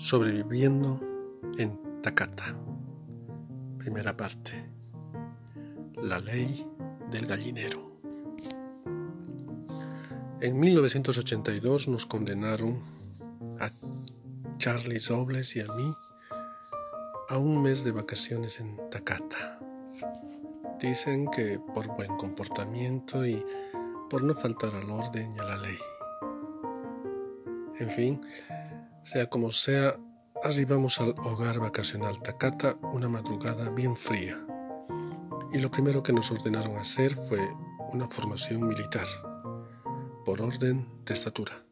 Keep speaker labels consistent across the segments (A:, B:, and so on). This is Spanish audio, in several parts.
A: Sobreviviendo en Takata. Primera parte. La ley del gallinero. En 1982 nos condenaron a Charlie Robles y a mí a un mes de vacaciones en Takata. Dicen que por buen comportamiento y por no faltar al orden y a la ley. En fin, sea como sea, arribamos al hogar vacacional Takata una madrugada bien fría. Y lo primero que nos ordenaron hacer fue una formación militar, por orden de estatura.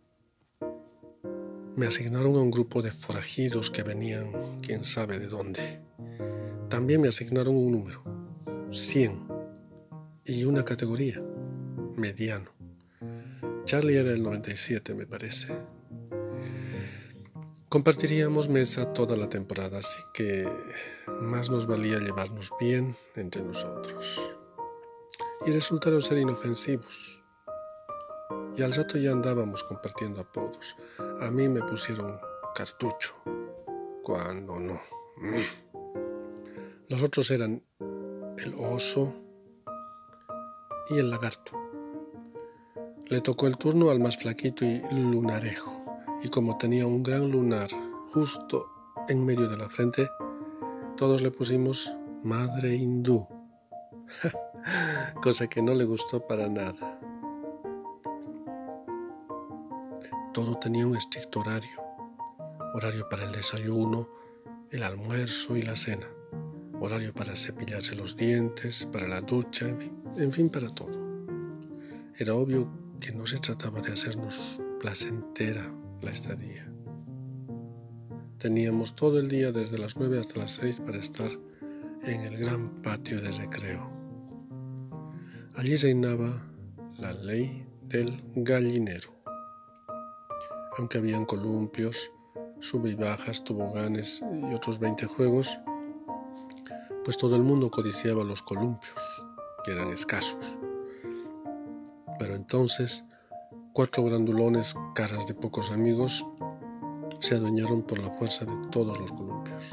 A: Me asignaron a un grupo de forajidos que venían quién sabe de dónde. También me asignaron un número, 100, y una categoría, mediano. Charlie era el 97, me parece. Compartiríamos mesa toda la temporada, así que más nos valía llevarnos bien entre nosotros. Y resultaron ser inofensivos. Y al rato ya andábamos compartiendo apodos. A mí me pusieron cartucho, cuando no. Los otros eran el oso y el lagarto. Le tocó el turno al más flaquito y lunarejo y como tenía un gran lunar justo en medio de la frente, todos le pusimos Madre Hindú, cosa que no le gustó para nada. Todo tenía un estricto horario, horario para el desayuno, el almuerzo y la cena, horario para cepillarse los dientes, para la ducha, en fin, en fin para todo. Era obvio que no se trataba de hacernos placentera la estadía. Teníamos todo el día desde las 9 hasta las 6 para estar en el gran patio de recreo. Allí reinaba la ley del gallinero. Aunque habían columpios, sube y bajas, toboganes y otros 20 juegos, pues todo el mundo codiciaba los columpios, que eran escasos. Pero entonces Cuatro grandulones, caras de pocos amigos, se adueñaron por la fuerza de todos los columpios.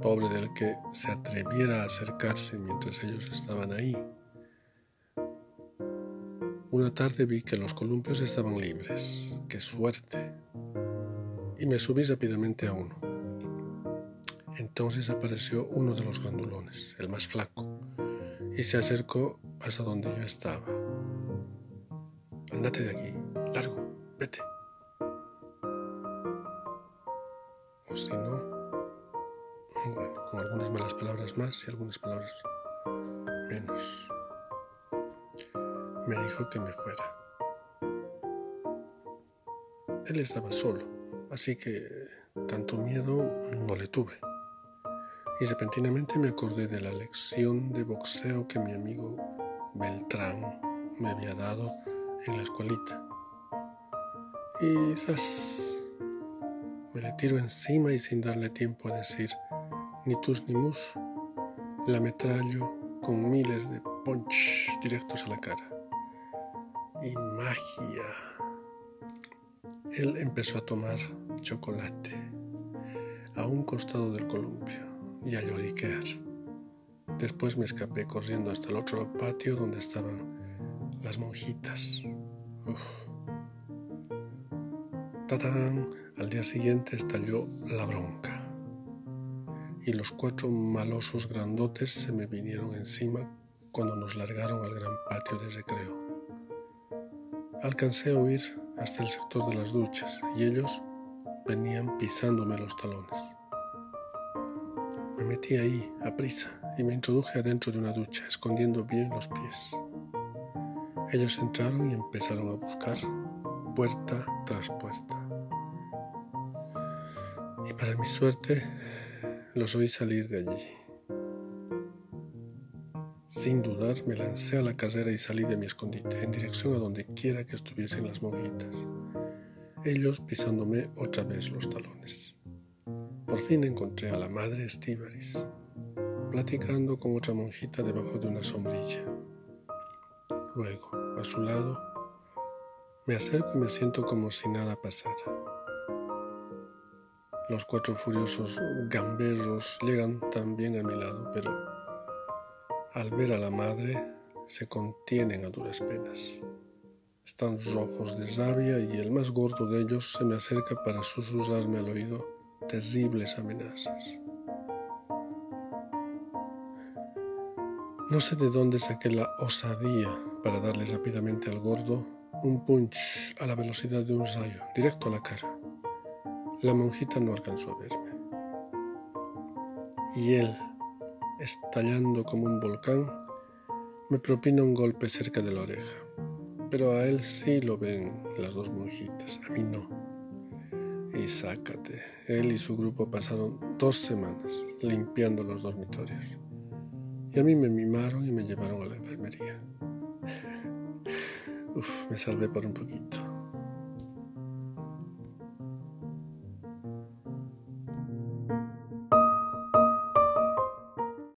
A: Pobre del que se atreviera a acercarse mientras ellos estaban ahí. Una tarde vi que los columpios estaban libres. ¡Qué suerte! Y me subí rápidamente a uno. Entonces apareció uno de los grandulones, el más flaco, y se acercó hasta donde yo estaba. Andate de aquí, largo, vete. O si no, con algunas malas palabras más y algunas palabras menos. Me dijo que me fuera. Él estaba solo, así que tanto miedo no le tuve. Y repentinamente me acordé de la lección de boxeo que mi amigo Beltrán me había dado en la escuelita. Y quizás me le tiro encima y sin darle tiempo a decir ni tus ni mus, la metrallo con miles de punch directos a la cara. Y magia. Él empezó a tomar chocolate a un costado del columpio y a lloriquear. Después me escapé corriendo hasta el otro patio donde estaban las monjitas. Uf. Al día siguiente estalló la bronca. Y los cuatro malosos grandotes se me vinieron encima cuando nos largaron al gran patio de recreo. Alcancé a huir hasta el sector de las duchas y ellos venían pisándome los talones. Me metí ahí a prisa y me introduje adentro de una ducha, escondiendo bien los pies. Ellos entraron y empezaron a buscar puerta tras puerta. Y para mi suerte, los oí salir de allí. Sin dudar, me lancé a la carrera y salí de mi escondite en dirección a donde quiera que estuviesen las monjitas, ellos pisándome otra vez los talones. Por fin encontré a la madre Estíbaris, platicando con otra monjita debajo de una sombrilla. Luego, a su lado, me acerco y me siento como si nada pasara. Los cuatro furiosos gamberros llegan también a mi lado, pero al ver a la madre se contienen a duras penas. Están rojos de rabia y el más gordo de ellos se me acerca para susurrarme al oído terribles amenazas. No sé de dónde saqué la osadía para darle rápidamente al gordo un punch a la velocidad de un rayo, directo a la cara. La monjita no alcanzó a verme. Y él, estallando como un volcán, me propina un golpe cerca de la oreja. Pero a él sí lo ven las dos monjitas, a mí no. Y sácate, él y su grupo pasaron dos semanas limpiando los dormitorios. Y a mí me mimaron y me llevaron a la enfermería. Uf, me salvé por un poquito.